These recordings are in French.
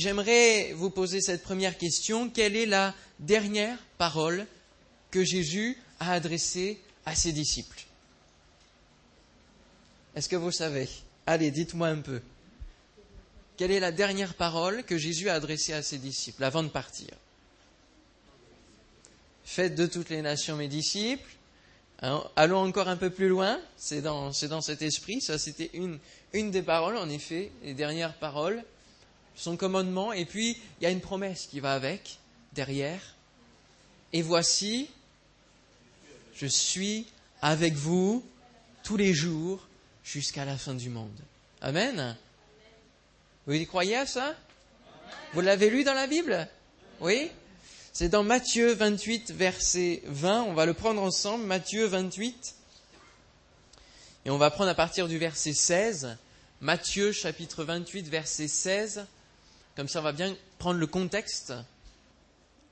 J'aimerais vous poser cette première question. Quelle est la dernière parole que Jésus a adressée à ses disciples? Est-ce que vous savez? Allez, dites-moi un peu. Quelle est la dernière parole que Jésus a adressée à ses disciples avant de partir? Faites de toutes les nations mes disciples. Hein, allons encore un peu plus loin. C'est dans, cet esprit. Ça, c'était une des paroles, en effet, les dernières paroles. Son commandement. Et puis, il y a une promesse qui va avec, derrière. Et voici, je suis avec vous tous les jours jusqu'à la fin du monde. Amen. Vous y croyez à ça? Vous l'avez lu dans la Bible? Oui C'est dans Matthieu 28, verset 20. On va le prendre ensemble. Matthieu 28. Et on va prendre à partir du verset 16. Matthieu chapitre 28, verset 16. Comme ça, on va bien prendre le contexte.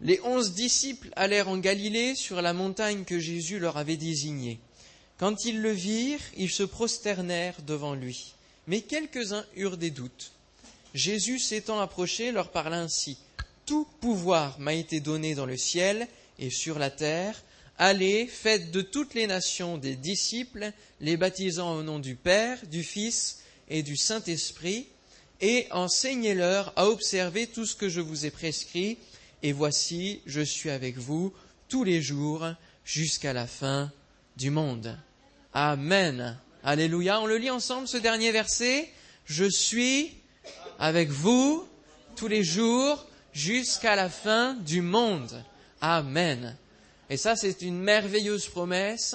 Les onze disciples allèrent en Galilée sur la montagne que Jésus leur avait désignée. Quand ils le virent, ils se prosternèrent devant lui. Mais quelques-uns eurent des doutes. Jésus s'étant approché leur parla ainsi. Tout pouvoir m'a été donné dans le ciel et sur la terre. Allez, faites de toutes les nations des disciples, les baptisant au nom du Père, du Fils et du Saint-Esprit, et enseignez-leur à observer tout ce que je vous ai prescrit, et voici, je suis avec vous tous les jours jusqu'à la fin du monde. Amen. Alléluia. On le lit ensemble, ce dernier verset. Je suis avec vous tous les jours jusqu'à la fin du monde. Amen. Et ça, c'est une merveilleuse promesse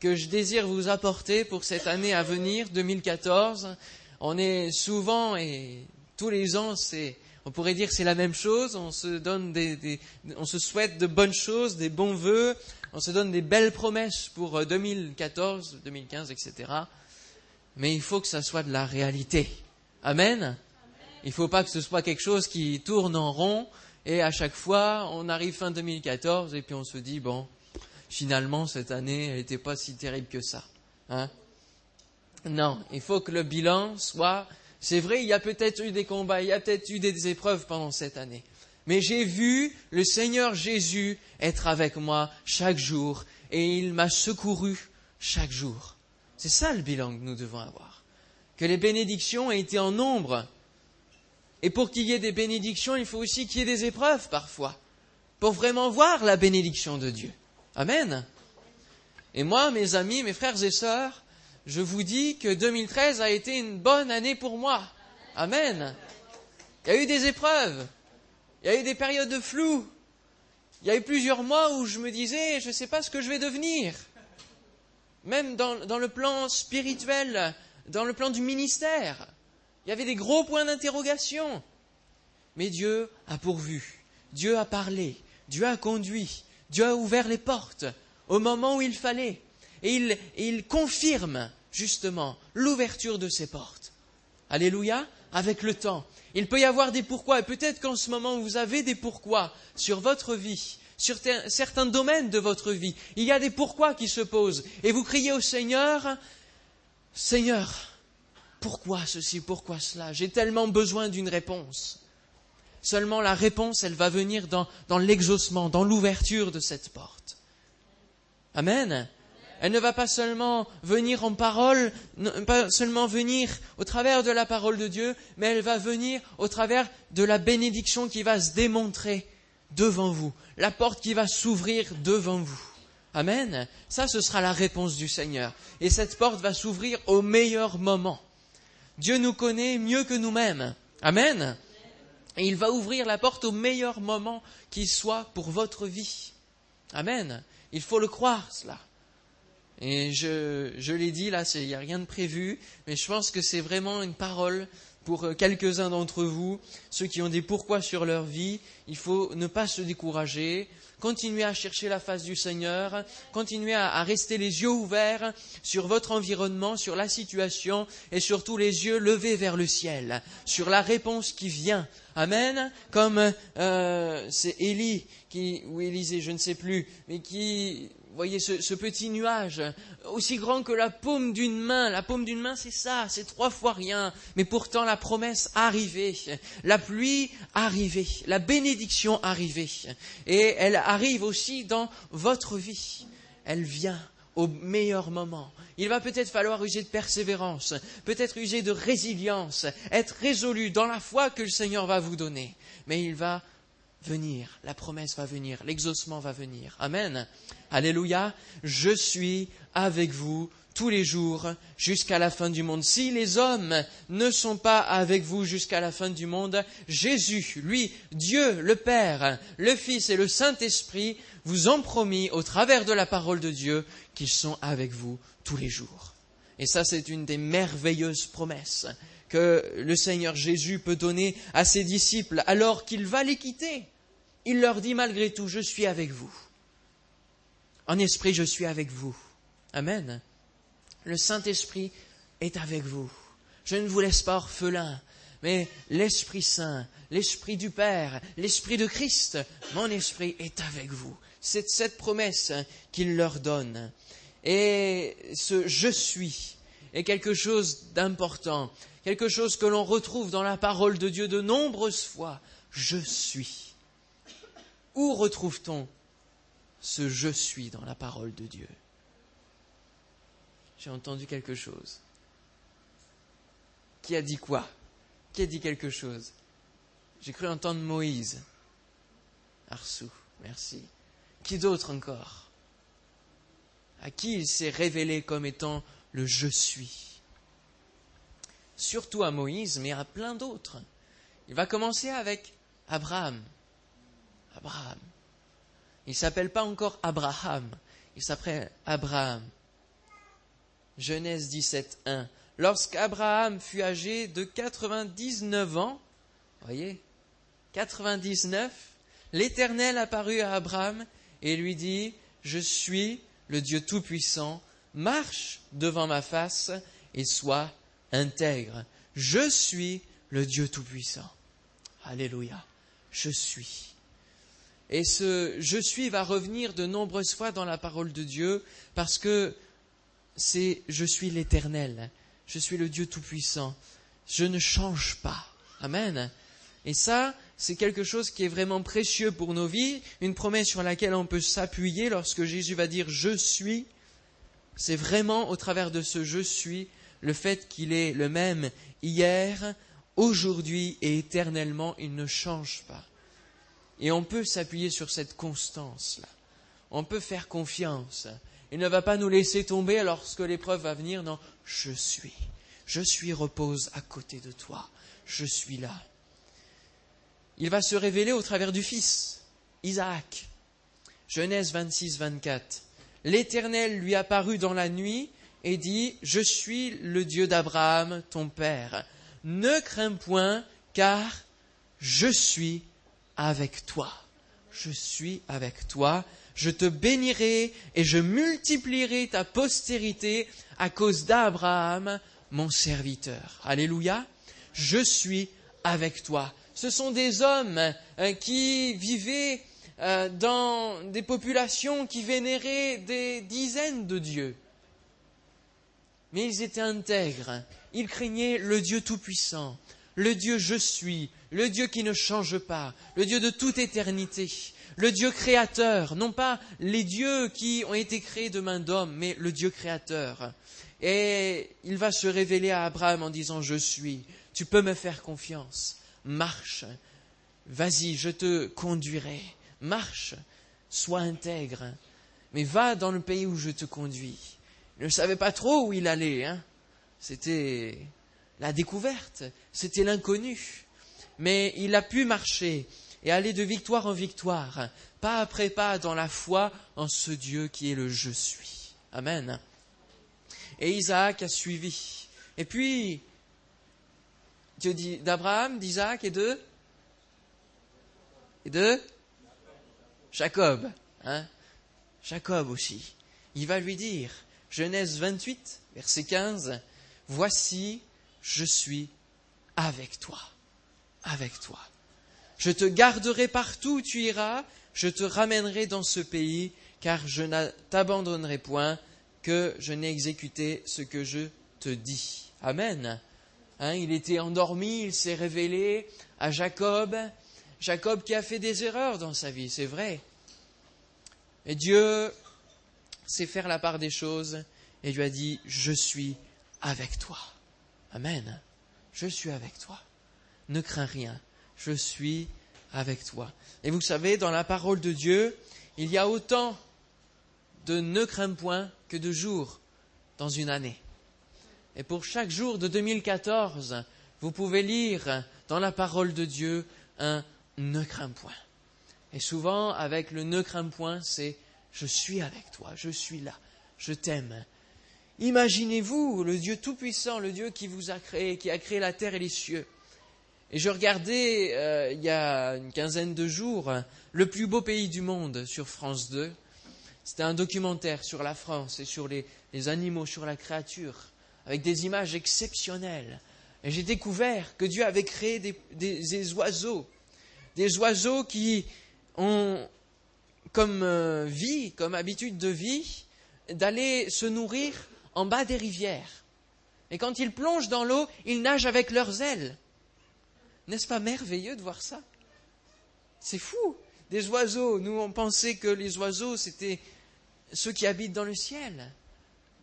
que je désire vous apporter pour cette année à venir, 2014. On est souvent et tous les ans, c'est, on pourrait dire c'est la même chose. On se donne des, on se souhaite de bonnes choses, des bons vœux. On se donne des belles promesses pour 2014, 2015, etc. Mais il faut que ça soit de la réalité. Amen? Il ne faut pas que ce soit quelque chose qui tourne en rond et à chaque fois, on arrive fin 2014 et puis on se dit, bon, finalement, cette année, elle n'était pas si terrible que ça. Hein? Non, il faut que le bilan soit, c'est vrai, il y a peut-être eu des combats, il y a peut-être eu des épreuves pendant cette année. Mais j'ai vu le Seigneur Jésus être avec moi chaque jour et il m'a secouru chaque jour. C'est ça le bilan que nous devons avoir. Que les bénédictions aient été en nombre et pour qu'il y ait des bénédictions, il faut aussi qu'il y ait des épreuves parfois, pour vraiment voir la bénédiction de Dieu. Amen. Et moi, mes amis, mes frères et sœurs, je vous dis que 2013 a été une bonne année pour moi. Amen. Il y a eu des épreuves, il y a eu des périodes de flou, il y a eu plusieurs mois où je me disais, je ne sais pas ce que je vais devenir. Même dans, dans le plan spirituel, dans le plan du ministère. Il y avait des gros points d'interrogation. Mais Dieu a pourvu, Dieu a parlé, Dieu a conduit, Dieu a ouvert les portes au moment où il fallait. Et il, il confirme justement l'ouverture de ces portes. Alléluia, avec le temps. Il peut y avoir des pourquoi, et peut-être qu'en ce moment vous avez des pourquoi sur votre vie, sur certains domaines de votre vie. Il y a des pourquoi qui se posent, et vous criez au Seigneur, Seigneur, pourquoi ceci, pourquoi cela? J'ai tellement besoin d'une réponse. Seulement la réponse, elle va venir dans, dans l'exaucement, dans l'ouverture de cette porte. Amen. Elle ne va pas seulement venir en parole, pas seulement venir au travers de la parole de Dieu, mais elle va venir au travers de la bénédiction qui va se démontrer devant vous, la porte qui va s'ouvrir devant vous. Amen. Ça, ce sera la réponse du Seigneur. Et cette porte va s'ouvrir au meilleur moment. Dieu nous connaît mieux que nous-mêmes. Amen. Et il va ouvrir la porte au meilleur moment qui soit pour votre vie. Amen. Il faut le croire, cela. Et je, je l'ai dit, là, il n'y a rien de prévu, mais je pense que c'est vraiment une parole pour euh, quelques-uns d'entre vous, ceux qui ont des pourquoi sur leur vie. Il faut ne pas se décourager, continuez à chercher la face du Seigneur, continuez à, rester les yeux ouverts sur votre environnement, sur la situation et surtout les yeux levés vers le ciel, sur la réponse qui vient. Amen. Comme euh, c'est Élie qui ou Élisée, je ne sais plus, mais qui voyez ce, petit nuage, aussi grand que la paume d'une main. La paume d'une main, c'est ça, c'est trois fois rien. Mais pourtant, la promesse arrivée, la pluie arrivée, la bénédiction arrivée. Et elle arrive aussi dans votre vie. Elle vient au meilleur moment. Il va peut-être falloir user de persévérance, peut-être user de résilience, être résolu dans la foi que le Seigneur va vous donner. Mais il va venir, la promesse va venir, l'exaucement va venir. Amen. Alléluia. Je suis avec vous tous les jours jusqu'à la fin du monde. Si les hommes ne sont pas avec vous jusqu'à la fin du monde, Jésus, lui, Dieu, le Père, le Fils et le Saint-Esprit vous ont promis au travers de la parole de Dieu qu'ils sont avec vous tous les jours. Et ça, c'est une des merveilleuses promesses que le Seigneur Jésus peut donner à ses disciples alors qu'il va les quitter. Il leur dit malgré tout, je suis avec vous. En esprit, je suis avec vous. Amen. Le Saint-Esprit est avec vous. Je ne vous laisse pas orphelin, mais l'Esprit Saint, l'Esprit du Père, l'Esprit de Christ, mon Esprit est avec vous. C'est cette promesse qu'il leur donne. Et ce je suis est quelque chose d'important, quelque chose que l'on retrouve dans la parole de Dieu de nombreuses fois. Je suis. Où retrouve-t-on ce je suis dans la parole de Dieu? J'ai entendu quelque chose. Qui a dit quoi? Qui a dit quelque chose? J'ai cru entendre Moïse. Arsou, merci. Qui d'autre encore? À qui il s'est révélé comme étant le je suis? Surtout à Moïse, mais à plein d'autres. Il va commencer avec Abraham. Abraham. Il s'appelle pas encore Abraham, il s'appelle Abraham. Genèse 17, 1. Lorsqu'Abraham fut âgé de 99 ans, voyez, 99, l'Éternel apparut à Abraham et lui dit, Je suis le Dieu Tout-Puissant, marche devant ma face et sois intègre. Je suis le Dieu Tout-Puissant. Alléluia. Je suis. Et ce je suis va revenir de nombreuses fois dans la parole de Dieu parce que c'est je suis l'Éternel. Je suis le Dieu Tout-Puissant. Je ne change pas. Amen. Et ça, c'est quelque chose qui est vraiment précieux pour nos vies, une promesse sur laquelle on peut s'appuyer lorsque Jésus va dire je suis. C'est vraiment au travers de ce je suis le fait qu'il est le même hier, aujourd'hui et éternellement, il ne change pas. Et on peut s'appuyer sur cette constance-là. On peut faire confiance. Il ne va pas nous laisser tomber lorsque l'épreuve va venir. Non, je suis. Je suis repose à côté de toi. Je suis là il va se révéler au travers du Fils, Isaac. Genèse 26, 24. L'Éternel lui apparut dans la nuit et dit, Je suis le Dieu d'Abraham, ton Père. Ne crains point, car je suis avec toi. Je suis avec toi. Je te bénirai et je multiplierai ta postérité à cause d'Abraham, mon serviteur. Alléluia. Je suis avec toi ce sont des hommes euh, qui vivaient euh, dans des populations qui vénéraient des dizaines de dieux. Mais ils étaient intègres, ils craignaient le Dieu Tout-Puissant, le Dieu je suis, le Dieu qui ne change pas, le Dieu de toute éternité, le Dieu créateur, non pas les dieux qui ont été créés de main d'homme, mais le Dieu créateur. Et il va se révéler à Abraham en disant Je suis, tu peux me faire confiance marche, vas-y, je te conduirai, marche, sois intègre, mais va dans le pays où je te conduis. Il ne savait pas trop où il allait, hein. c'était la découverte, c'était l'inconnu, mais il a pu marcher et aller de victoire en victoire, pas après pas dans la foi en ce Dieu qui est le je suis. Amen. Et Isaac a suivi. Et puis, Dieu dit d'Abraham, d'Isaac et de et de Jacob, hein Jacob aussi. Il va lui dire, Genèse 28, verset 15, Voici, je suis avec toi, avec toi. Je te garderai partout où tu iras, je te ramènerai dans ce pays car je ne t'abandonnerai point que je n'ai exécuté ce que je te dis. Amen. Hein, il était endormi, il s'est révélé à Jacob, Jacob qui a fait des erreurs dans sa vie, c'est vrai. Et Dieu sait faire la part des choses et lui a dit, je suis avec toi. Amen. Je suis avec toi. Ne crains rien. Je suis avec toi. Et vous savez, dans la parole de Dieu, il y a autant de ne crains point que de jours dans une année. Et pour chaque jour de 2014, vous pouvez lire dans la parole de Dieu un ne crains point. Et souvent, avec le ne crains point, c'est je suis avec toi, je suis là, je t'aime. Imaginez-vous le Dieu Tout-Puissant, le Dieu qui vous a créé, qui a créé la terre et les cieux. Et je regardais euh, il y a une quinzaine de jours Le plus beau pays du monde sur France 2. C'était un documentaire sur la France et sur les, animaux, sur la créature, avec des images exceptionnelles. Et j'ai découvert que Dieu avait créé des, oiseaux, des oiseaux qui ont comme euh, vie, comme habitude de vie, d'aller se nourrir en bas des rivières. Et quand ils plongent dans l'eau, ils nagent avec leurs ailes. N'est-ce pas merveilleux de voir ça? C'est fou. Des oiseaux, nous on pensait que les oiseaux c'était ceux qui habitent dans le ciel.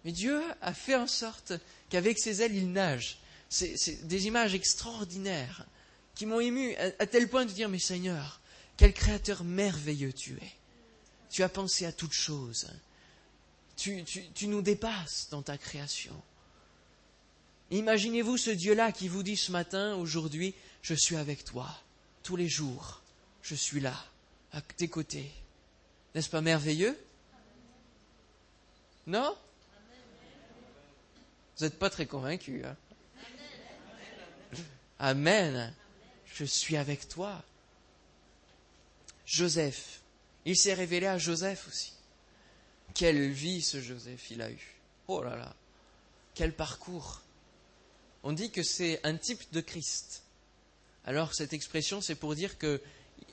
Mais Dieu a fait en sorte qu'avec ses ailes, ils nagent. C'est des images extraordinaires qui m'ont ému à, tel point de dire, mais Seigneur, quel créateur merveilleux tu es. Tu as pensé à toutes choses. Tu, nous dépasses dans ta création. Imaginez-vous ce Dieu-là qui vous dit ce matin, aujourd'hui, je suis avec toi tous les jours. Je suis là, à tes côtés. N'est-ce pas merveilleux? Non? Vous n'êtes pas très convaincu. Hein? Amen. Je suis avec toi. Joseph. Il s'est révélé à Joseph aussi. Quelle vie ce Joseph il a eu. Oh là là. Quel parcours. On dit que c'est un type de Christ. Alors cette expression, c'est pour dire que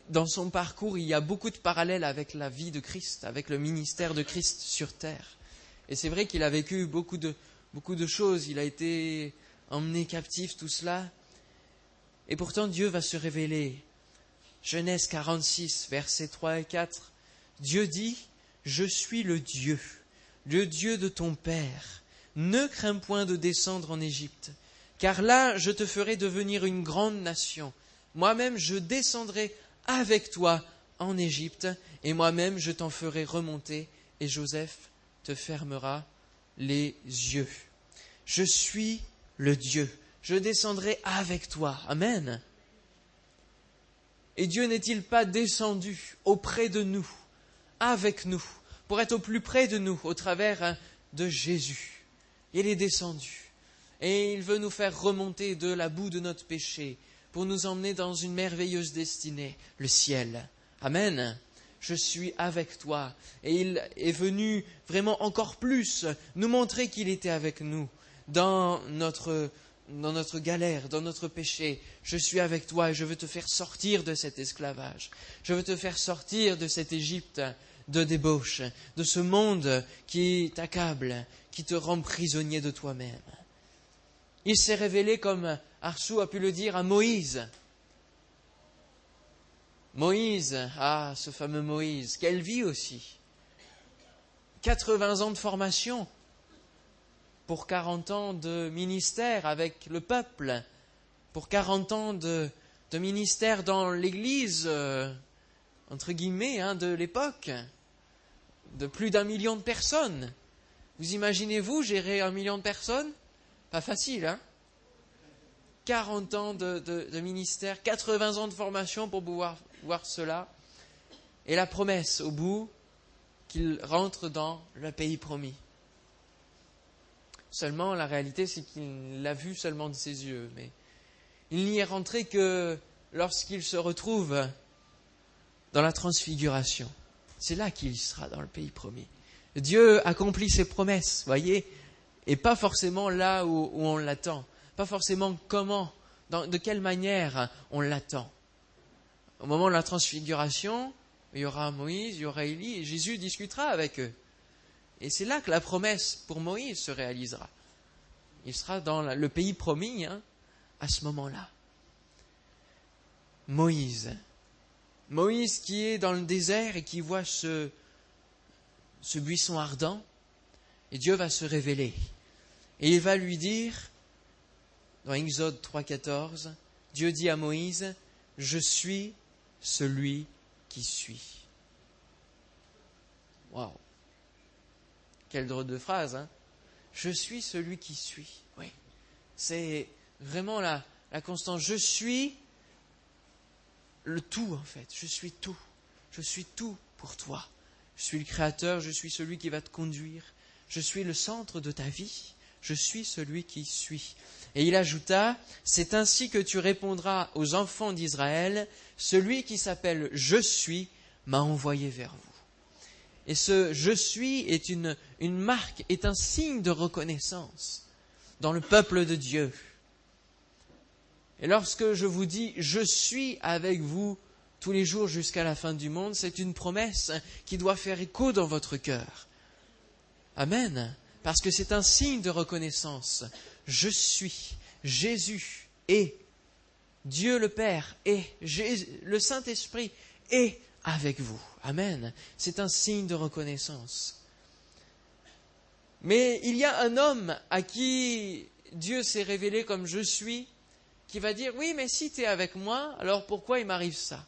dans son parcours, il y a beaucoup de parallèles avec la vie de Christ, avec le ministère de Christ sur terre. Et c'est vrai qu'il a vécu beaucoup de, beaucoup de choses, il a été emmené captif, tout cela. Et pourtant, Dieu va se révéler. Genèse 46, versets 3 et 4. Dieu dit, Je suis le Dieu, le Dieu de ton Père. Ne crains point de descendre en Égypte car là je te ferai devenir une grande nation. Moi-même je descendrai avec toi en Égypte, et moi-même je t'en ferai remonter, et Joseph te fermera les yeux. Je suis le Dieu, je descendrai avec toi. Amen. Et Dieu n'est-il pas descendu auprès de nous, avec nous, pour être au plus près de nous au travers de Jésus Il est descendu et il veut nous faire remonter de la boue de notre péché pour nous emmener dans une merveilleuse destinée, le ciel. Amen. Je suis avec toi. Et il est venu vraiment encore plus nous montrer qu'il était avec nous dans notre, dans notre galère, dans notre péché. Je suis avec toi et je veux te faire sortir de cet esclavage. Je veux te faire sortir de cette Égypte de débauche, de ce monde qui t'accable, qui te rend prisonnier de toi-même. Il s'est révélé, comme Arsou a pu le dire, à Moïse. Moïse, ah, ce fameux Moïse, quelle vie aussi. 80 ans de formation pour 40 ans de ministère avec le peuple, pour 40 ans de, ministère dans l'Église, euh, entre guillemets, hein, de l'époque, de plus d'un million de personnes. Vous imaginez-vous gérer un million de personnes? Pas facile, hein? 40 ans de, ministère, 80 ans de formation pour pouvoir voir cela. Et la promesse au bout qu'il rentre dans le pays promis. Seulement, la réalité, c'est qu'il l'a vu seulement de ses yeux. Mais il n'y est rentré que lorsqu'il se retrouve dans la transfiguration. C'est là qu'il sera dans le pays promis. Dieu accomplit ses promesses, voyez et pas forcément là où, on l'attend, pas forcément comment, de quelle manière on l'attend. Au moment de la transfiguration, il y aura Moïse, il y aura Élie, et Jésus discutera avec eux. Et c'est là que la promesse pour Moïse se réalisera. Il sera dans le pays promis hein, à ce moment-là. Moïse. Moïse qui est dans le désert et qui voit ce, buisson ardent, et Dieu va se révéler. Et il va lui dire, dans Exode 3.14, Dieu dit à Moïse, Je suis celui qui suis. Waouh Quelle drôle de phrase, hein Je suis celui qui suis. Oui. C'est vraiment la, constante. Je suis le tout, en fait. Je suis tout. Je suis tout pour toi. Je suis le Créateur, je suis celui qui va te conduire. Je suis le centre de ta vie. Je suis celui qui suis. Et il ajouta, C'est ainsi que tu répondras aux enfants d'Israël, celui qui s'appelle Je suis m'a envoyé vers vous. Et ce Je suis est une, une marque, est un signe de reconnaissance dans le peuple de Dieu. Et lorsque je vous dis Je suis avec vous tous les jours jusqu'à la fin du monde, c'est une promesse qui doit faire écho dans votre cœur. Amen. Parce que c'est un signe de reconnaissance. Je suis. Jésus est. Dieu le Père est. Le Saint-Esprit est avec vous. Amen. C'est un signe de reconnaissance. Mais il y a un homme à qui Dieu s'est révélé comme je suis, qui va dire, oui, mais si tu es avec moi, alors pourquoi il m'arrive ça?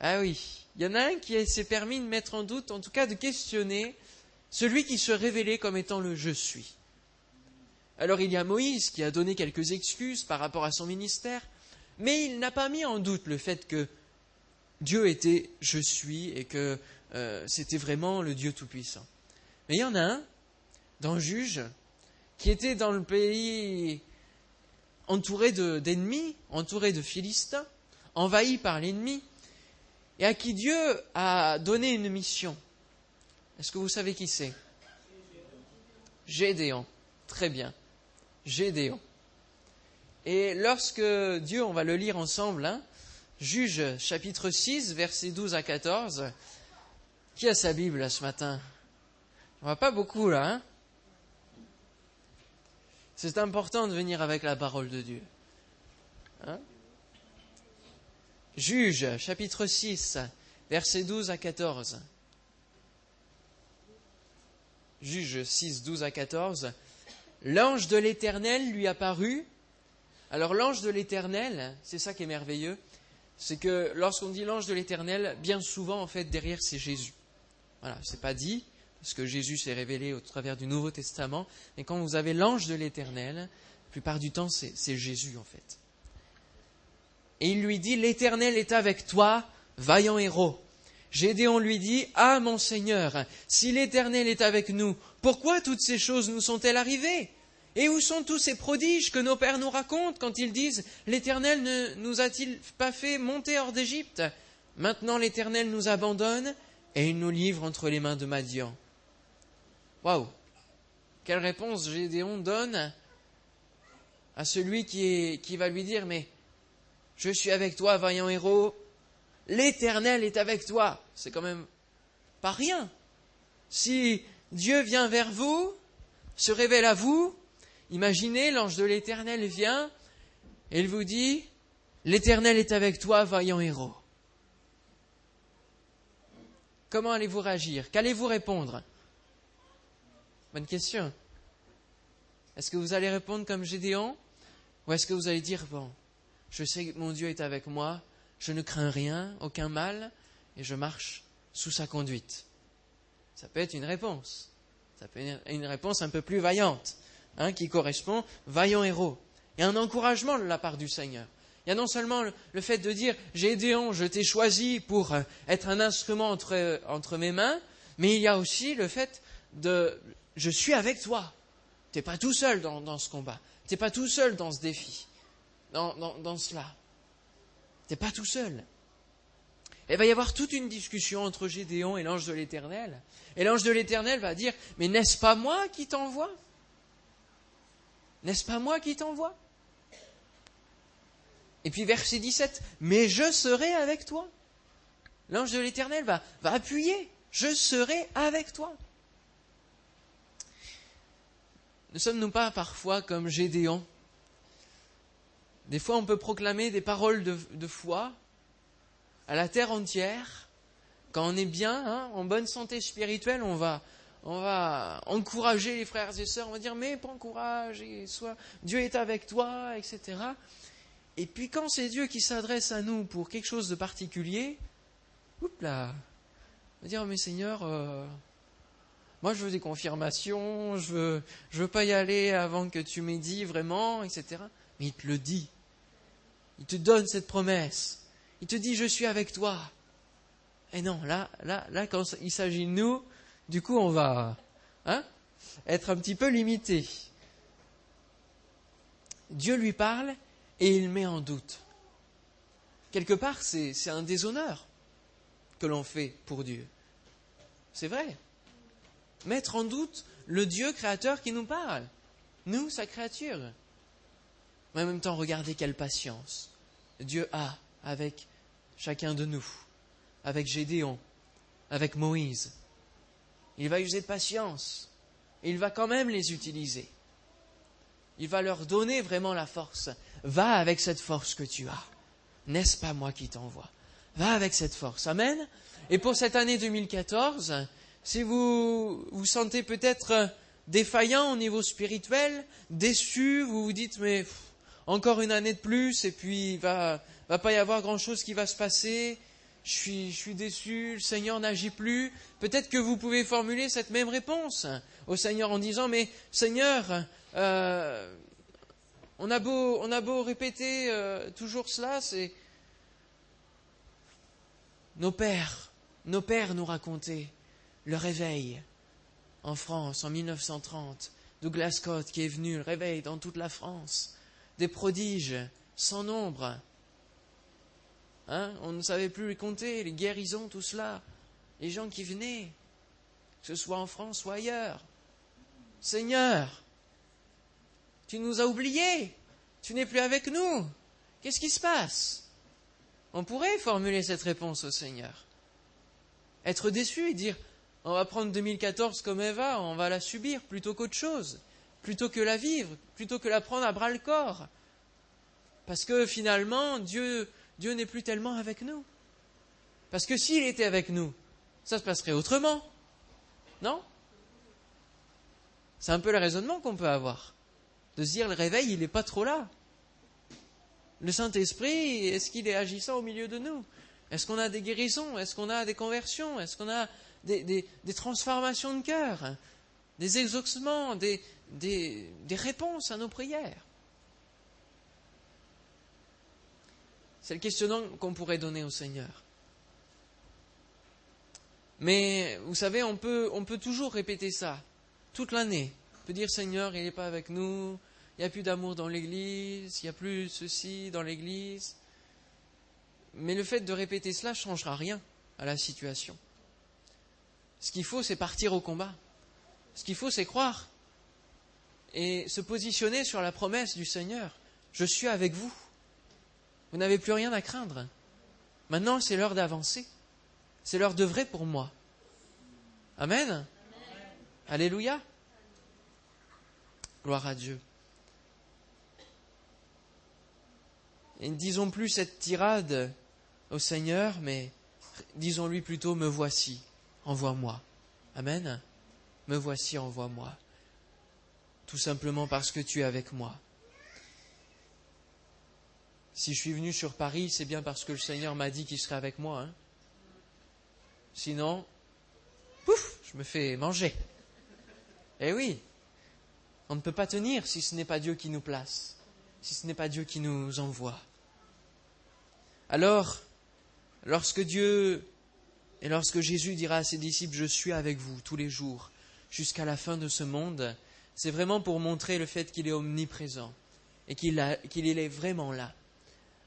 Ah oui, il y en a un qui s'est permis de mettre en doute, en tout cas de questionner, celui qui se révélait comme étant le je suis. Alors il y a Moïse qui a donné quelques excuses par rapport à son ministère, mais il n'a pas mis en doute le fait que Dieu était je suis et que euh, c'était vraiment le Dieu Tout-Puissant. Mais il y en a un, dans Juge, qui était dans le pays entouré d'ennemis, entouré de Philistins, envahi par l'ennemi, et à qui Dieu a donné une mission. Est-ce que vous savez qui c'est? Gédéon. Très bien. Gédéon. Et lorsque Dieu, on va le lire ensemble, hein, Juge chapitre 6, versets 12 à 14, qui a sa Bible ce matin? On va pas beaucoup là, hein? C'est important de venir avec la parole de Dieu. Hein? Juge chapitre 6, versets 12 à 14. Juge 6, 12 à 14. L'ange de l'Éternel lui apparut. Alors l'ange de l'Éternel, c'est ça qui est merveilleux, c'est que lorsqu'on dit l'ange de l'Éternel, bien souvent en fait derrière c'est Jésus. Voilà, c'est pas dit parce que Jésus s'est révélé au travers du Nouveau Testament, mais quand vous avez l'ange de l'Éternel, la plupart du temps c'est Jésus en fait. Et il lui dit l'Éternel est avec toi, vaillant héros. Gédéon lui dit Ah mon Seigneur, si l'Éternel est avec nous, pourquoi toutes ces choses nous sont-elles arrivées? Et où sont tous ces prodiges que nos pères nous racontent quand ils disent L'Éternel ne nous a-t-il pas fait monter hors d'Égypte? Maintenant l'Éternel nous abandonne et il nous livre entre les mains de Madian. Waouh Quelle réponse Gédéon donne à celui qui, qui va lui dire Mais je suis avec toi, vaillant héros, l'Éternel est avec toi. C'est quand même pas rien. Si Dieu vient vers vous, se révèle à vous, imaginez, l'ange de l'Éternel vient et il vous dit, l'Éternel est avec toi, vaillant héros. Comment allez-vous réagir? Qu'allez-vous répondre? Bonne question. Est-ce que vous allez répondre comme Gédéon Ou est-ce que vous allez dire, bon, je sais que mon Dieu est avec moi, je ne crains rien, aucun mal, et je marche sous sa conduite? Ça peut être une réponse. Ça peut être une réponse un peu plus vaillante, hein, qui correspond vaillant héros. Et un encouragement de la part du Seigneur. Il y a non seulement le fait de dire Gédéon, je t'ai choisi pour euh, être un instrument entre, entre mes mains, mais il y a aussi le fait de je suis avec toi. Tu n'es pas tout seul dans, ce combat. Tu n'es pas tout seul dans ce défi, dans, dans cela n'es pas tout seul. Il va y avoir toute une discussion entre Gédéon et l'ange de l'Éternel. Et l'ange de l'Éternel va dire, mais n'est-ce pas moi qui t'envoie? N'est-ce pas moi qui t'envoie? Et puis verset 17, mais je serai avec toi. l'ange de l'Éternel va, va appuyer. Je serai avec toi. Ne sommes-nous pas parfois comme Gédéon? Des fois, on peut proclamer des paroles de, foi à la terre entière. Quand on est bien, hein, en bonne santé spirituelle, on va, on va encourager les frères et sœurs, on va dire mais prends courage, et sois, Dieu est avec toi, etc. Et puis quand c'est Dieu qui s'adresse à nous pour quelque chose de particulier, oups là, on va dire mais Seigneur, euh, moi, je veux des confirmations, je veux, je veux pas y aller avant que tu m'aies dit vraiment, etc. Mais il te le dit. Il te donne cette promesse. Il te dit, je suis avec toi. Et non, là, là, là, quand il s'agit de nous, du coup, on va, hein, être un petit peu limité. Dieu lui parle et il met en doute. Quelque part, c'est un déshonneur que l'on fait pour Dieu. C'est vrai mettre en doute le Dieu créateur qui nous parle, nous, sa créature. Mais en même temps, regardez quelle patience Dieu a avec chacun de nous, avec Gédéon, avec Moïse. Il va user de patience. Il va quand même les utiliser. Il va leur donner vraiment la force. Va avec cette force que tu as. N'est-ce pas moi qui t'envoie? Va avec cette force. Amen. Et pour cette année 2014, si vous vous sentez peut-être défaillant au niveau spirituel, déçu, vous vous dites mais encore une année de plus et puis va va pas y avoir grand chose qui va se passer. Je suis, je suis déçu, le Seigneur n'agit plus. Peut-être que vous pouvez formuler cette même réponse au Seigneur en disant mais Seigneur, euh, on a beau on a beau répéter euh, toujours cela, c'est nos pères, nos pères nous racontaient le réveil en France en 1930, Douglas Scott qui est venu, le réveil dans toute la France, des prodiges sans nombre. Hein, on ne savait plus les compter, les guérisons, tout cela, les gens qui venaient, que ce soit en France ou ailleurs. Seigneur, tu nous as oubliés, tu n'es plus avec nous. Qu'est-ce qui se passe? On pourrait formuler cette réponse au Seigneur. Être déçu et dire on va prendre 2014 comme elle va, on va la subir plutôt qu'autre chose, plutôt que la vivre, plutôt que la prendre à bras le corps. Parce que finalement, Dieu, Dieu n'est plus tellement avec nous. Parce que s'il était avec nous, ça se passerait autrement. Non? C'est un peu le raisonnement qu'on peut avoir. De se dire le réveil, il n'est pas trop là. Le Saint-Esprit, est-ce qu'il est agissant au milieu de nous? Est-ce qu'on a des guérisons? Est-ce qu'on a des conversions? Est-ce qu'on a des, transformations de cœur, des exaucements, des, réponses à nos prières. C'est le questionnement qu'on pourrait donner au Seigneur. Mais vous savez, on peut, on peut toujours répéter ça toute l'année. On peut dire Seigneur, il n'est pas avec nous, il n'y a plus d'amour dans l'Église, il n'y a plus ceci dans l'Église. Mais le fait de répéter cela ne changera rien à la situation. Ce qu'il faut, c'est partir au combat. Ce qu'il faut, c'est croire et se positionner sur la promesse du Seigneur. Je suis avec vous. Vous n'avez plus rien à craindre. Maintenant, c'est l'heure d'avancer. C'est l'heure de vrai pour moi. Amen. Alléluia. Gloire à Dieu. Et ne disons plus cette tirade au Seigneur, mais disons-lui plutôt me voici envoie-moi. Amen. Me voici, envoie-moi. Tout simplement parce que tu es avec moi. Si je suis venu sur Paris, c'est bien parce que le Seigneur m'a dit qu'il serait avec moi. Hein. Sinon, pouf, je me fais manger. Eh oui, on ne peut pas tenir si ce n'est pas Dieu qui nous place, si ce n'est pas Dieu qui nous envoie. Alors, lorsque Dieu et lorsque Jésus dira à ses disciples, je suis avec vous tous les jours jusqu'à la fin de ce monde, c'est vraiment pour montrer le fait qu'il est omniprésent et qu'il est vraiment là.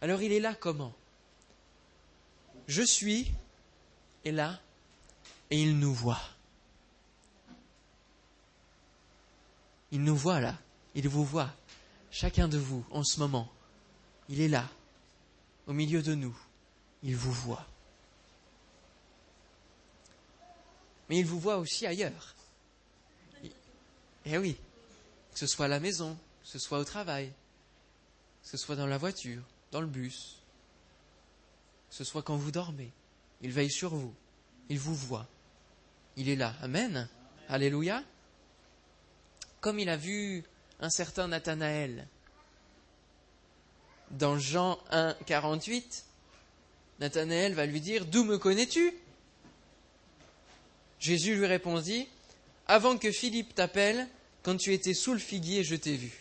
Alors il est là comment? Je suis est là et il nous voit. Il nous voit là, il vous voit, chacun de vous en ce moment. Il est là, au milieu de nous, il vous voit. Mais il vous voit aussi ailleurs. Eh oui, que ce soit à la maison, que ce soit au travail, que ce soit dans la voiture, dans le bus, que ce soit quand vous dormez. Il veille sur vous, il vous voit. Il est là. Amen. Alléluia. Comme il a vu un certain Nathanaël dans Jean 1, 48, Nathanaël va lui dire D'où me connais-tu? Jésus lui répondit Avant que Philippe t'appelle, quand tu étais sous le figuier, je t'ai vu.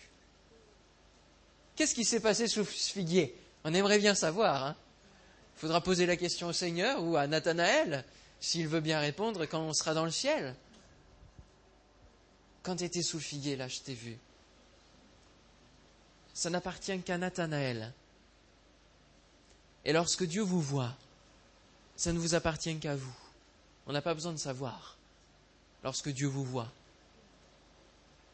Qu'est-ce qui s'est passé sous le figuier? On aimerait bien savoir. Hein Il faudra poser la question au Seigneur ou à Nathanaël, s'il veut bien répondre quand on sera dans le ciel. Quand tu étais sous le figuier, là, je t'ai vu. Ça n'appartient qu'à Nathanaël. Et lorsque Dieu vous voit, ça ne vous appartient qu'à vous. On n'a pas besoin de savoir lorsque Dieu vous voit.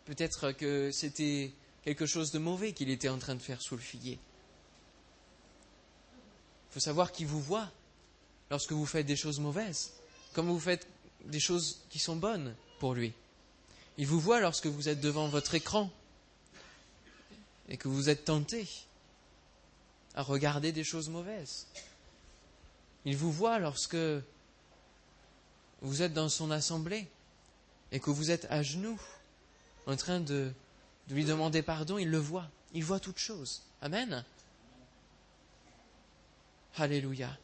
Peut-être que c'était quelque chose de mauvais qu'il était en train de faire sous le figuier. Il faut savoir qu'il vous voit lorsque vous faites des choses mauvaises, comme vous faites des choses qui sont bonnes pour lui. Il vous voit lorsque vous êtes devant votre écran et que vous êtes tenté à regarder des choses mauvaises. Il vous voit lorsque vous êtes dans son assemblée et que vous êtes à genoux en train de, lui demander pardon, il le voit. Il voit toutes choses. Amen. Alléluia.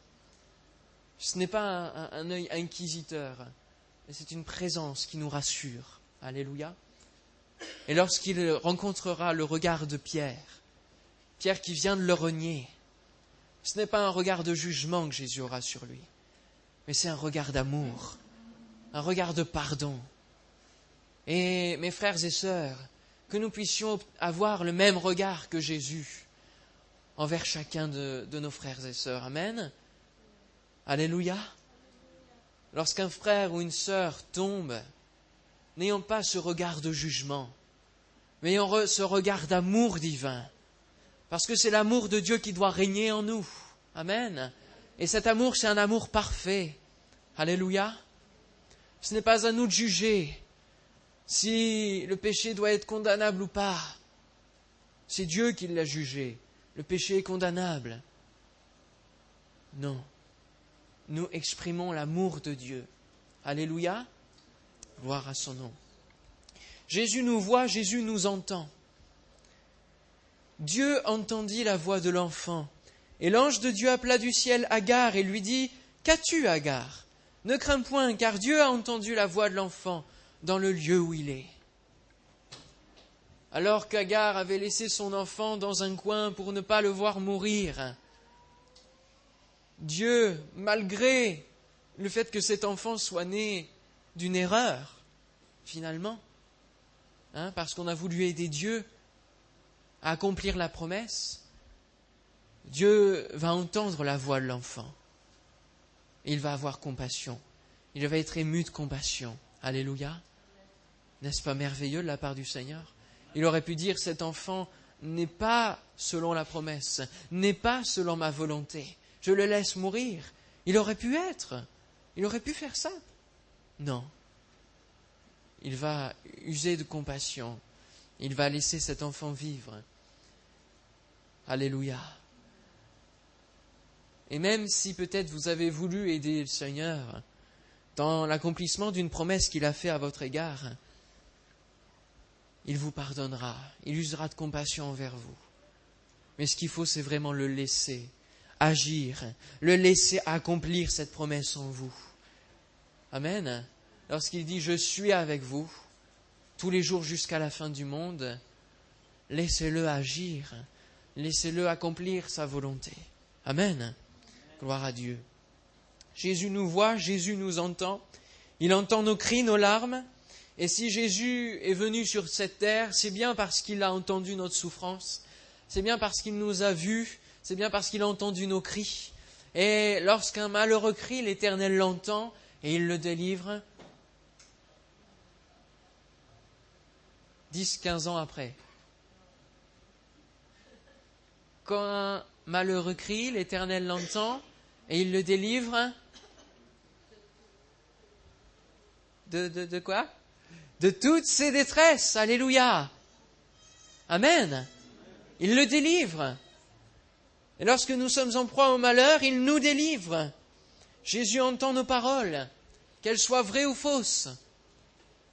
Ce n'est pas un, un œil inquisiteur, mais c'est une présence qui nous rassure. Alléluia. Et lorsqu'il rencontrera le regard de Pierre, Pierre qui vient de le renier, ce n'est pas un regard de jugement que Jésus aura sur lui, mais c'est un regard d'amour, un regard de pardon. Et mes frères et sœurs, que nous puissions avoir le même regard que Jésus envers chacun de, nos frères et sœurs. Amen. Alléluia. Lorsqu'un frère ou une sœur tombe, n'ayons pas ce regard de jugement, mais ayons ce regard d'amour divin, parce que c'est l'amour de Dieu qui doit régner en nous. Amen. Et cet amour, c'est un amour parfait. Alléluia. Ce n'est pas à nous de juger si le péché doit être condamnable ou pas. C'est Dieu qui l'a jugé. Le péché est condamnable. Non. Nous exprimons l'amour de Dieu. Alléluia. Gloire à son nom. Jésus nous voit, Jésus nous entend. Dieu entendit la voix de l'enfant, et l'ange de Dieu appela du ciel Agar et lui dit Qu'as-tu, Agar? Ne crains point, car Dieu a entendu la voix de l'enfant dans le lieu où il est. Alors qu'Agar avait laissé son enfant dans un coin pour ne pas le voir mourir, Dieu, malgré le fait que cet enfant soit né d'une erreur, finalement, hein, parce qu'on a voulu aider Dieu à accomplir la promesse, Dieu va entendre la voix de l'enfant. Il va avoir compassion. Il va être ému de compassion. Alléluia. N'est-ce pas merveilleux de la part du Seigneur? Il aurait pu dire cet enfant n'est pas selon la promesse, n'est pas selon ma volonté. Je le laisse mourir. Il aurait pu être. Il aurait pu faire ça. Non. Il va user de compassion. Il va laisser cet enfant vivre. Alléluia. Et même si peut-être vous avez voulu aider le Seigneur dans l'accomplissement d'une promesse qu'il a faite à votre égard, il vous pardonnera, il usera de compassion envers vous. Mais ce qu'il faut, c'est vraiment le laisser agir, le laisser accomplir cette promesse en vous. Amen. Lorsqu'il dit Je suis avec vous tous les jours jusqu'à la fin du monde, laissez-le agir, laissez-le accomplir sa volonté. Amen. Gloire à Dieu. Jésus nous voit, Jésus nous entend, il entend nos cris, nos larmes, et si Jésus est venu sur cette terre, c'est bien parce qu'il a entendu notre souffrance, c'est bien parce qu'il nous a vus, c'est bien parce qu'il a entendu nos cris. Et lorsqu'un malheureux crie, l'Éternel l'entend et il le délivre. Dix, quinze ans après. Quand malheureux crie, l'Éternel l'entend et il le délivre de, de, de quoi? De toutes ses détresses. Alléluia. Amen. Il le délivre. Et lorsque nous sommes en proie au malheur, il nous délivre. Jésus entend nos paroles, qu'elles soient vraies ou fausses,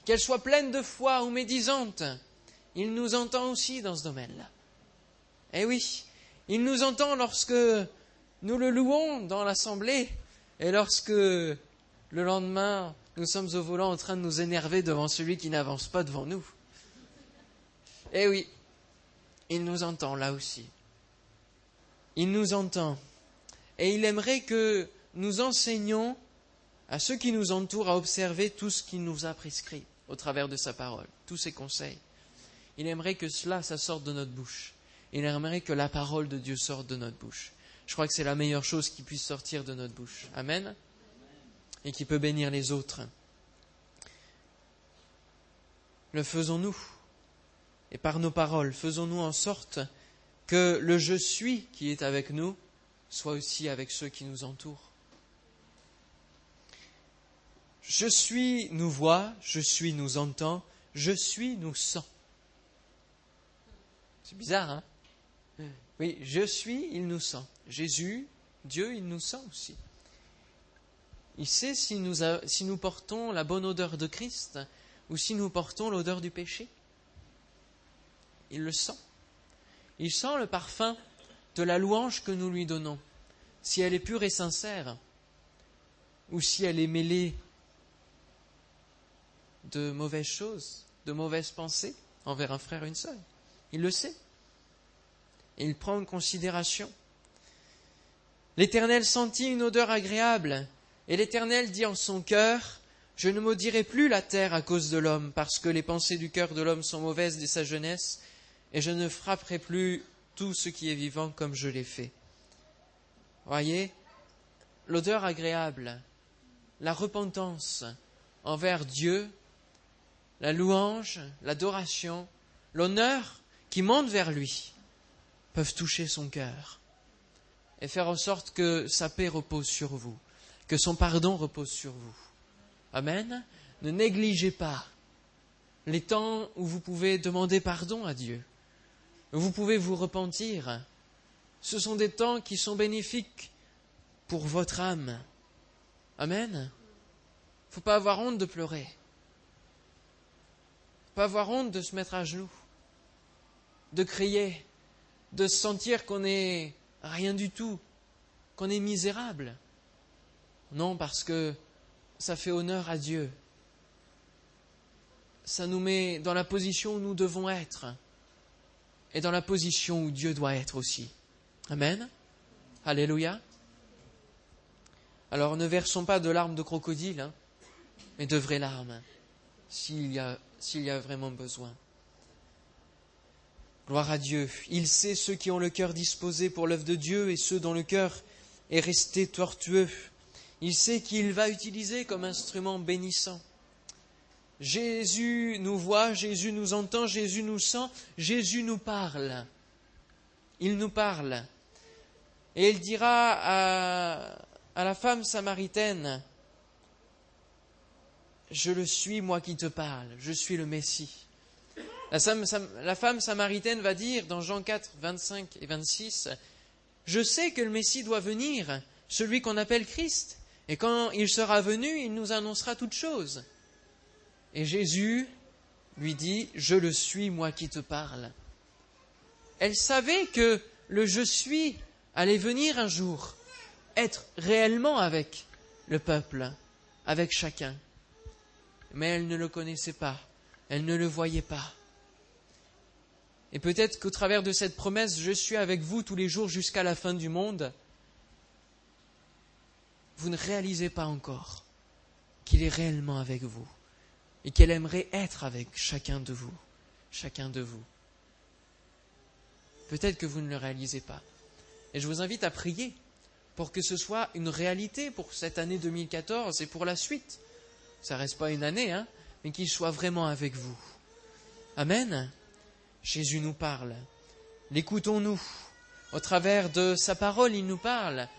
qu'elles soient pleines de foi ou médisantes. Il nous entend aussi dans ce domaine-là. Eh oui, il nous entend lorsque nous le louons dans l'assemblée et lorsque le lendemain nous sommes au volant en train de nous énerver devant celui qui n'avance pas devant nous. Eh oui, il nous entend là aussi. Il nous entend. Et il aimerait que nous enseignions à ceux qui nous entourent à observer tout ce qu'il nous a prescrit au travers de sa parole, tous ses conseils. Il aimerait que cela, sorte de notre bouche. Il aimerait que la parole de Dieu sorte de notre bouche. Je crois que c'est la meilleure chose qui puisse sortir de notre bouche. Amen. Et qui peut bénir les autres. Le faisons-nous. Et par nos paroles, faisons-nous en sorte que le je suis qui est avec nous soit aussi avec ceux qui nous entourent. Je suis nous voit, je suis nous entend, je suis nous sent. C'est bizarre, hein? Oui, je suis, il nous sent. Jésus, Dieu, il nous sent aussi. Il sait si nous, si nous portons la bonne odeur de Christ ou si nous portons l'odeur du péché. Il le sent. Il sent le parfum de la louange que nous lui donnons, si elle est pure et sincère, ou si elle est mêlée de mauvaises choses, de mauvaises pensées envers un frère ou une sœur. Il le sait. Il prend en considération. L'Éternel sentit une odeur agréable, et l'Éternel dit en son cœur, Je ne maudirai plus la terre à cause de l'homme, parce que les pensées du cœur de l'homme sont mauvaises dès sa jeunesse, et je ne frapperai plus tout ce qui est vivant comme je l'ai fait. Voyez, l'odeur agréable, la repentance envers Dieu, la louange, l'adoration, l'honneur qui monte vers lui peuvent toucher son cœur et faire en sorte que sa paix repose sur vous, que son pardon repose sur vous. Amen. Ne négligez pas les temps où vous pouvez demander pardon à Dieu vous pouvez vous repentir. Ce sont des temps qui sont bénéfiques pour votre âme. Amen. Il ne faut pas avoir honte de pleurer. Pas avoir honte de se mettre à genoux, de crier, de se sentir qu'on n'est rien du tout, qu'on est misérable. Non, parce que ça fait honneur à Dieu. Ça nous met dans la position où nous devons être est dans la position où Dieu doit être aussi. Amen. Alléluia. Alors ne versons pas de larmes de crocodile, hein, mais de vraies larmes, s'il y a vraiment besoin. Gloire à Dieu. Il sait ceux qui ont le cœur disposé pour l'œuvre de Dieu et ceux dont le cœur est resté tortueux. Il sait qu'il va utiliser comme instrument bénissant. Jésus nous voit, Jésus nous entend, Jésus nous sent, Jésus nous parle. Il nous parle. Et il dira à, la femme samaritaine, je le suis, moi qui te parle, je suis le Messie. La, femme samaritaine va dire dans Jean 4, 25 et 26, Je sais que le Messie doit venir, celui qu'on appelle Christ, et quand il sera venu, il nous annoncera toutes choses. Et Jésus lui dit, Je le suis, moi qui te parle. Elle savait que le je suis allait venir un jour, être réellement avec le peuple, avec chacun. Mais elle ne le connaissait pas, elle ne le voyait pas. Et peut-être qu'au travers de cette promesse, je suis avec vous tous les jours jusqu'à la fin du monde, vous ne réalisez pas encore qu'il est réellement avec vous et qu'elle aimerait être avec chacun de vous, chacun de vous. Peut-être que vous ne le réalisez pas. Et je vous invite à prier pour que ce soit une réalité pour cette année 2014 et pour la suite. Ça reste pas une année, hein, mais qu'il soit vraiment avec vous. Amen. Jésus nous parle. L'écoutons-nous. Au travers de sa parole, il nous parle.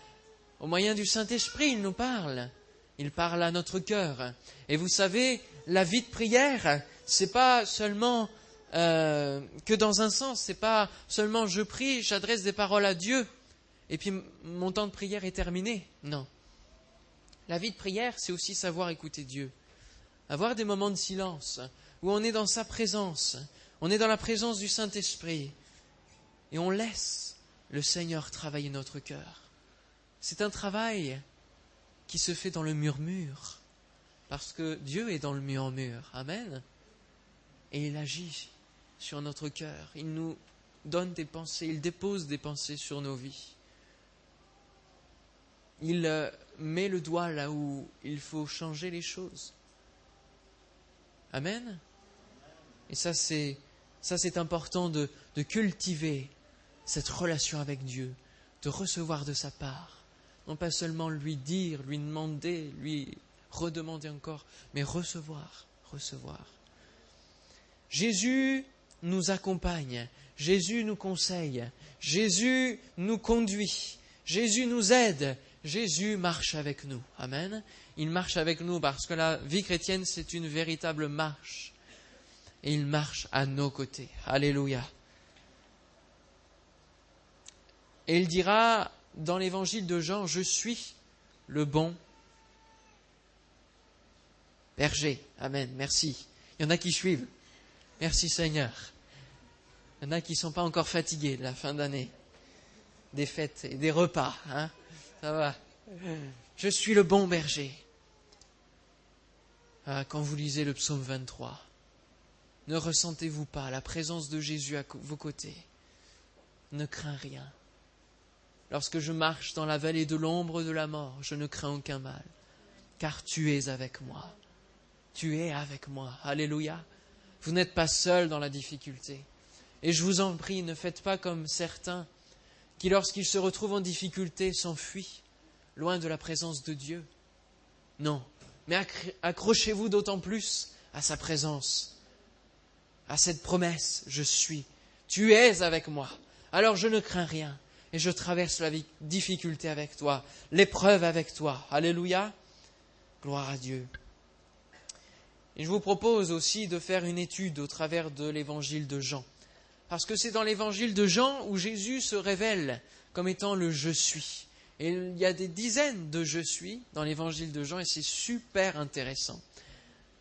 Au moyen du Saint-Esprit, il nous parle. il parle à notre cœur. Et vous savez, la vie de prière, c'est pas seulement euh, que dans un sens, c'est pas seulement je prie, j'adresse des paroles à Dieu, et puis mon temps de prière est terminé. Non. La vie de prière, c'est aussi savoir écouter Dieu. Avoir des moments de silence, où on est dans sa présence, on est dans la présence du Saint-Esprit, et on laisse le Seigneur travailler notre cœur. C'est un travail qui se fait dans le murmure, parce que Dieu est dans le murmure. Amen. Et il agit sur notre cœur. Il nous donne des pensées, il dépose des pensées sur nos vies. Il euh, met le doigt là où il faut changer les choses. Amen. Et ça, c'est, important de, de cultiver cette relation avec Dieu, de recevoir de sa part. Non pas seulement lui dire, lui demander, lui redemander encore, mais recevoir, recevoir. Jésus nous accompagne, Jésus nous conseille, Jésus nous conduit, Jésus nous aide, Jésus marche avec nous. Amen. Il marche avec nous parce que la vie chrétienne, c'est une véritable marche. Et il marche à nos côtés. Alléluia. Et il dira dans l'évangile de Jean, je suis le bon berger. Amen. Merci. Il y en a qui suivent. Merci Seigneur. Il y en a qui ne sont pas encore fatigués de la fin d'année, des fêtes et des repas. Hein Ça va. Je suis le bon berger. Ah, quand vous lisez le psaume 23, ne ressentez-vous pas la présence de Jésus à vos côtés? Ne crains rien. Lorsque je marche dans la vallée de l'ombre de la mort, je ne crains aucun mal, car tu es avec moi. Tu es avec moi. Alléluia. Vous n'êtes pas seul dans la difficulté. Et je vous en prie, ne faites pas comme certains qui, lorsqu'ils se retrouvent en difficulté, s'enfuient loin de la présence de Dieu. Non, mais accrochez-vous d'autant plus à sa présence, à cette promesse, je suis, tu es avec moi, alors je ne crains rien, et je traverse la difficulté avec toi, l'épreuve avec toi. Alléluia, gloire à Dieu. Et je vous propose aussi de faire une étude au travers de l'évangile de Jean. Parce que c'est dans l'évangile de Jean où Jésus se révèle comme étant le je suis. Et il y a des dizaines de je suis dans l'évangile de Jean et c'est super intéressant.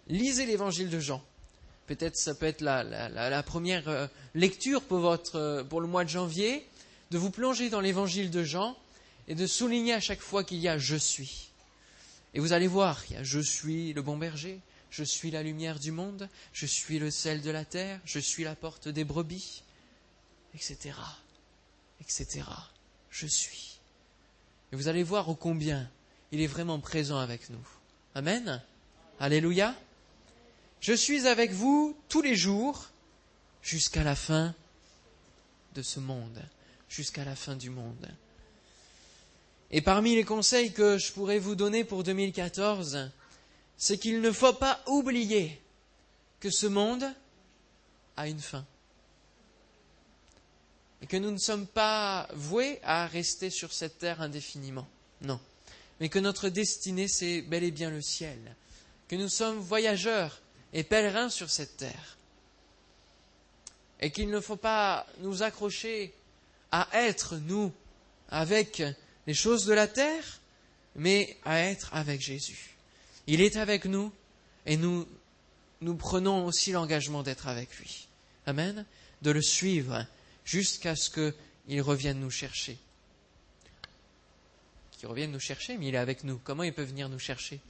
Lisez l'évangile de Jean. Peut-être ça peut être la, première euh, lecture pour, votre, euh, pour le mois de janvier, de vous plonger dans l'évangile de Jean et de souligner à chaque fois qu'il y a je suis. Et vous allez voir, il y a je suis le bon berger, je suis la lumière du monde, je suis le sel de la terre, je suis la porte des brebis, etc. etc. Je suis. Et vous allez voir ô combien il est vraiment présent avec nous. Amen? Alléluia? Je suis avec vous tous les jours jusqu'à la fin de ce monde, jusqu'à la fin du monde. Et parmi les conseils que je pourrais vous donner pour 2014, c'est qu'il ne faut pas oublier que ce monde a une fin. Et que nous ne sommes pas voués à rester sur cette terre indéfiniment. Non. Mais que notre destinée, c'est bel et bien le ciel. Que nous sommes voyageurs et pèlerins sur cette terre. Et qu'il ne faut pas nous accrocher à être, nous, avec les choses de la terre, mais à être avec Jésus. Il est avec nous et nous, nous prenons aussi l'engagement d'être avec lui. Amen. De le suivre jusqu'à ce qu'il revienne nous chercher. Qu'il revienne nous chercher, mais il est avec nous. Comment il peut venir nous chercher?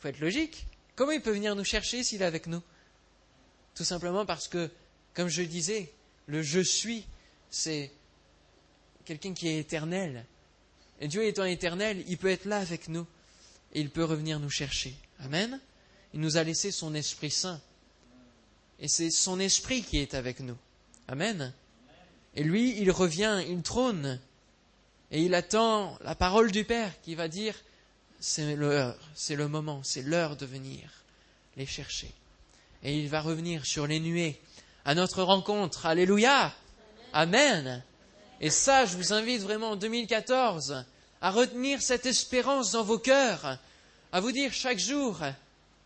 Faut être logique. Comment il peut venir nous chercher s'il est avec nous? Tout simplement parce que, comme je disais, le je suis, c'est quelqu'un qui est éternel. Et Dieu étant éternel, il peut être là avec nous et il peut revenir nous chercher. Amen. Il nous a laissé son Esprit Saint. Et c'est son Esprit qui est avec nous. Amen. Et lui, il revient, il trône. Et il attend la parole du Père qui va dire, c'est le moment, c'est l'heure de venir les chercher. Et il va revenir sur les nuées à notre rencontre. Alléluia. Amen. Et ça, je vous invite vraiment en 2014 à retenir cette espérance dans vos cœurs, à vous dire chaque jour,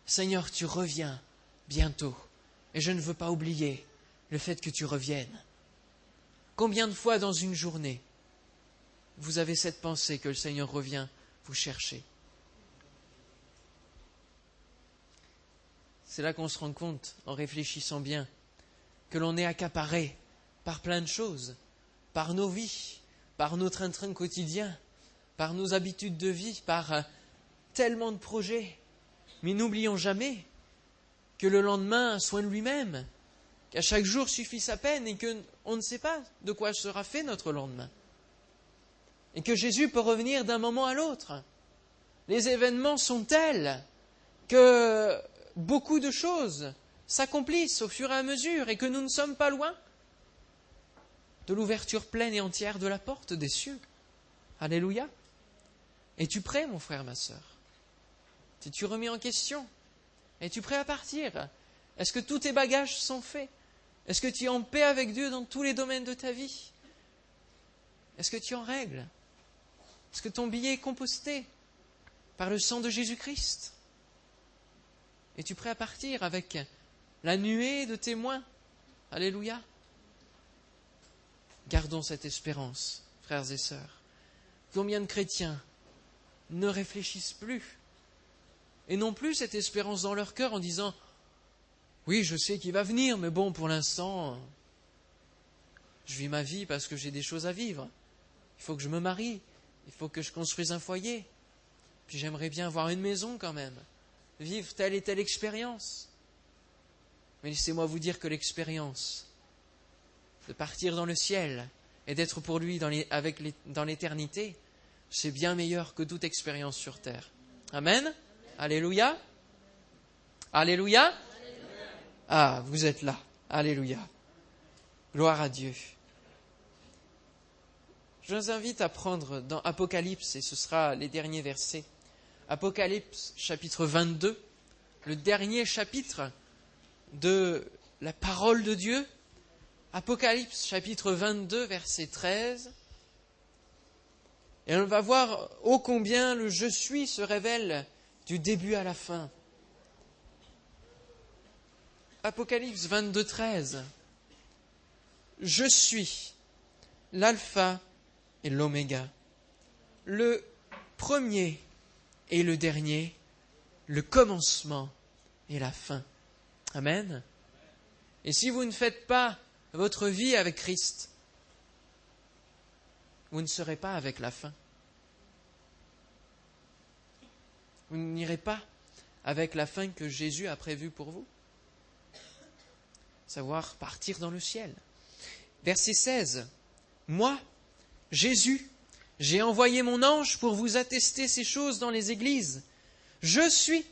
Seigneur, tu reviens bientôt, et je ne veux pas oublier le fait que tu reviennes. Combien de fois dans une journée vous avez cette pensée que le Seigneur revient vous chercher? C'est là qu'on se rend compte, en réfléchissant bien, que l'on est accaparé par plein de choses, par nos vies, par notre train quotidien, par nos habitudes de vie, par euh, tellement de projets. Mais n'oublions jamais que le lendemain a soin de lui-même, qu'à chaque jour suffit sa peine et qu'on ne sait pas de quoi sera fait notre lendemain. Et que Jésus peut revenir d'un moment à l'autre. Les événements sont tels que beaucoup de choses s'accomplissent au fur et à mesure et que nous ne sommes pas loin de l'ouverture pleine et entière de la porte des cieux. Alléluia. Es-tu prêt, mon frère, ma sœur? Es-tu remis en question? Es-tu prêt à partir? Est-ce que tous tes bagages sont faits? Est-ce que tu es en paix avec Dieu dans tous les domaines de ta vie? Est-ce que tu es en règle? Est-ce que ton billet est composté par le sang de Jésus-Christ? Es-tu prêt à partir avec la nuée de témoins Alléluia. Gardons cette espérance, frères et sœurs. Combien de chrétiens ne réfléchissent plus et n'ont plus cette espérance dans leur cœur en disant Oui, je sais qu'il va venir, mais bon, pour l'instant, je vis ma vie parce que j'ai des choses à vivre. Il faut que je me marie, il faut que je construise un foyer, puis j'aimerais bien avoir une maison quand même vivre telle et telle expérience. Mais laissez-moi vous dire que l'expérience de partir dans le ciel et d'être pour lui dans, l'éternité, c'est bien meilleur que toute expérience sur terre. Amen. Alléluia. Alléluia. Ah, vous êtes là. Alléluia. Gloire à Dieu. Je vous invite à prendre dans Apocalypse, et ce sera les derniers versets, Apocalypse chapitre 22, le dernier chapitre de la parole de Dieu. Apocalypse chapitre 22, verset 13. Et on va voir ô combien le je suis se révèle du début à la fin. Apocalypse 22, 13. Je suis l'alpha et l'oméga, le premier et le dernier, le commencement et la fin. Amen. Et si vous ne faites pas votre vie avec Christ, vous ne serez pas avec la fin. Vous n'irez pas avec la fin que Jésus a prévue pour vous. Savoir partir dans le ciel. Verset 16. Moi, Jésus, j'ai envoyé mon ange pour vous attester ces choses dans les églises. Je suis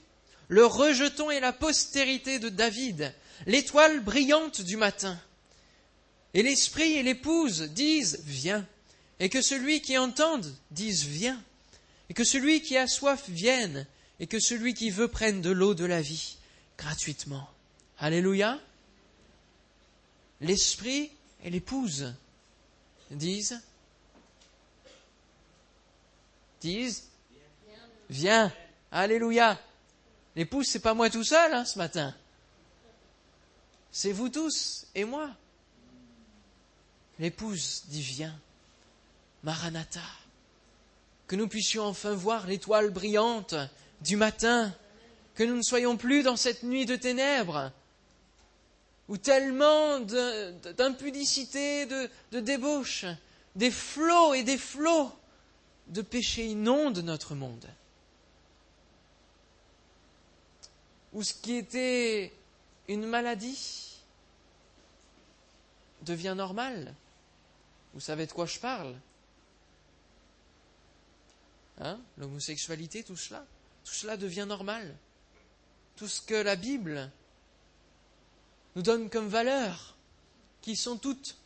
le rejeton et la postérité de David, l'étoile brillante du matin. Et l'esprit et l'épouse disent Viens, et que celui qui entende dise Viens, et que celui qui a soif vienne, et que celui qui veut prenne de l'eau de la vie gratuitement. Alléluia. L'esprit et l'épouse disent disent Viens. Alléluia. L'épouse, c'est pas moi tout seul hein, ce matin. C'est vous tous et moi. L'épouse dit Viens. Maranatha. Que nous puissions enfin voir l'étoile brillante du matin. Que nous ne soyons plus dans cette nuit de ténèbres où tellement d'impudicité, de débauche, des flots et des flots de péché inonde notre monde. Où ce qui était une maladie devient normal. Vous savez de quoi je parle? Hein? L'homosexualité, tout cela. Tout cela devient normal. Tout ce que la Bible nous donne comme valeurs, qui sont toutes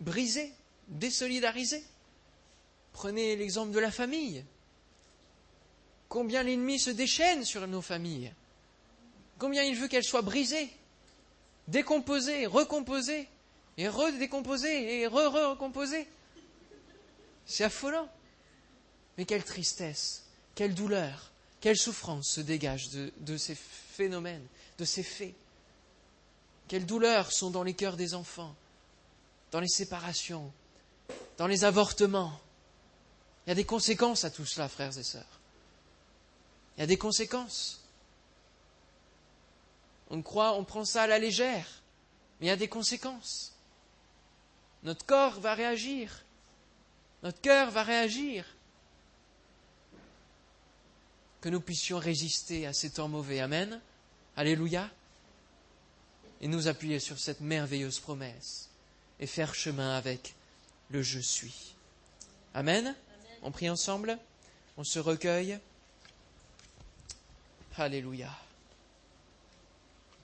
brisées, désolidarisées. Prenez l'exemple de la famille. Combien l'ennemi se déchaîne sur nos familles. Combien il veut qu'elles soient brisées, décomposées, recomposées, et redécomposées, et re-recomposées. C'est affolant. Mais quelle tristesse, quelle douleur, quelle souffrance se dégage de, de ces phénomènes, de ces faits. Quelles douleurs sont dans les cœurs des enfants, dans les séparations, dans les avortements. Il y a des conséquences à tout cela, frères et sœurs. Il y a des conséquences. On croit, on prend ça à la légère, mais il y a des conséquences. Notre corps va réagir. Notre cœur va réagir. Que nous puissions résister à ces temps mauvais. Amen. Alléluia. Et nous appuyer sur cette merveilleuse promesse et faire chemin avec le je suis. Amen. On prie ensemble. On se recueille. Alléluia.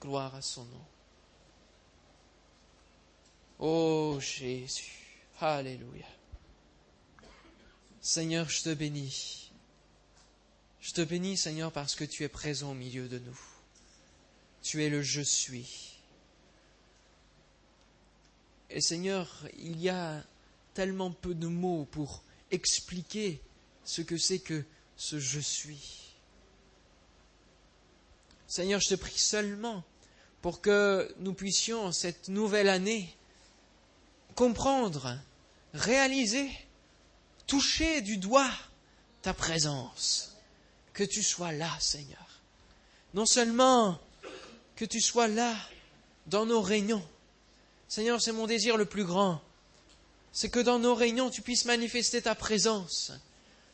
Gloire à son nom. Oh Jésus. Alléluia. Seigneur, je te bénis. Je te bénis, Seigneur, parce que tu es présent au milieu de nous. Tu es le je suis. Et Seigneur, il y a tellement peu de mots pour expliquer ce que c'est que ce je suis. Seigneur, je te prie seulement pour que nous puissions, cette nouvelle année, comprendre, réaliser, toucher du doigt ta présence. Que tu sois là, Seigneur. Non seulement que tu sois là dans nos réunions. Seigneur, c'est mon désir le plus grand. C'est que dans nos réunions, tu puisses manifester ta présence.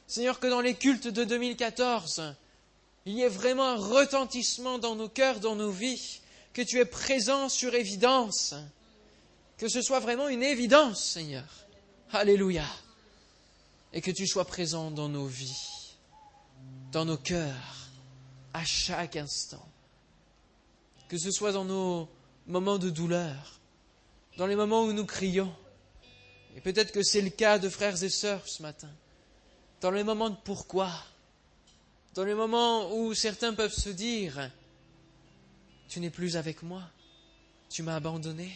Seigneur, que dans les cultes de 2014, il y ait vraiment un retentissement dans nos cœurs, dans nos vies, que tu es présent sur évidence, que ce soit vraiment une évidence, Seigneur. Alléluia. Et que tu sois présent dans nos vies, dans nos cœurs, à chaque instant. Que ce soit dans nos moments de douleur, dans les moments où nous crions. Et peut-être que c'est le cas de frères et sœurs ce matin. Dans les moments de pourquoi. Dans les moments où certains peuvent se dire, tu n'es plus avec moi. Tu m'as abandonné.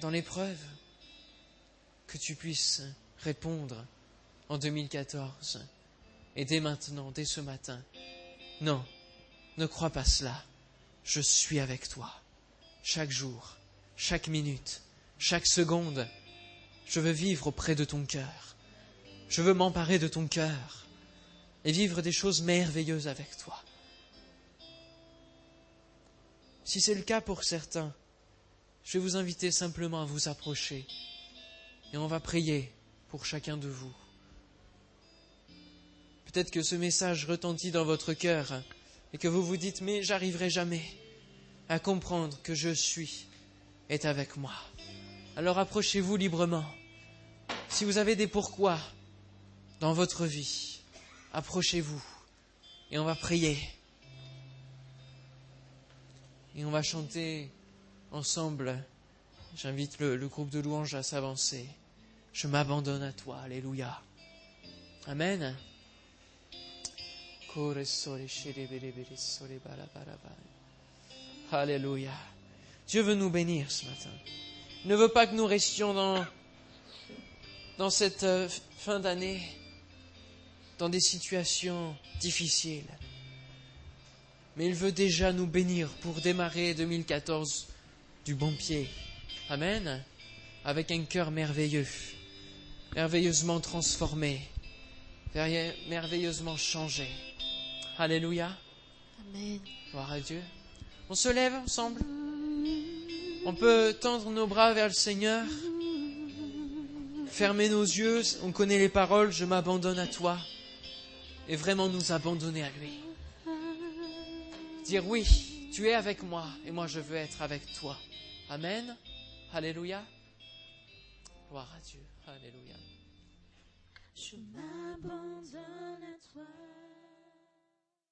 Dans l'épreuve, que tu puisses répondre en 2014 et dès maintenant, dès ce matin. Non, ne crois pas cela. Je suis avec toi. Chaque jour, chaque minute, chaque seconde, je veux vivre auprès de ton cœur. Je veux m'emparer de ton cœur et vivre des choses merveilleuses avec toi. Si c'est le cas pour certains, je vais vous inviter simplement à vous approcher et on va prier pour chacun de vous. Peut-être que ce message retentit dans votre cœur et que vous vous dites mais j'arriverai jamais à comprendre que je suis est avec moi. Alors approchez-vous librement. Si vous avez des pourquoi dans votre vie, approchez-vous et on va prier. Et on va chanter ensemble. J'invite le, groupe de louanges à s'avancer. Je m'abandonne à toi. Alléluia. Amen. Alléluia. Dieu veut nous bénir ce matin. Il ne veut pas que nous restions dans, dans cette fin d'année, dans des situations difficiles mais il veut déjà nous bénir pour démarrer 2014 du bon pied. Amen. Avec un cœur merveilleux, merveilleusement transformé, merveilleusement changé. Alléluia. Amen. Gloire à Dieu. On se lève ensemble. On peut tendre nos bras vers le Seigneur. Fermer nos yeux. On connaît les paroles. Je m'abandonne à toi. Et vraiment nous abandonner à lui dire oui, tu es avec moi et moi je veux être avec toi. Amen. Alléluia. Gloire à Dieu. Alléluia. Je m'abandonne à toi.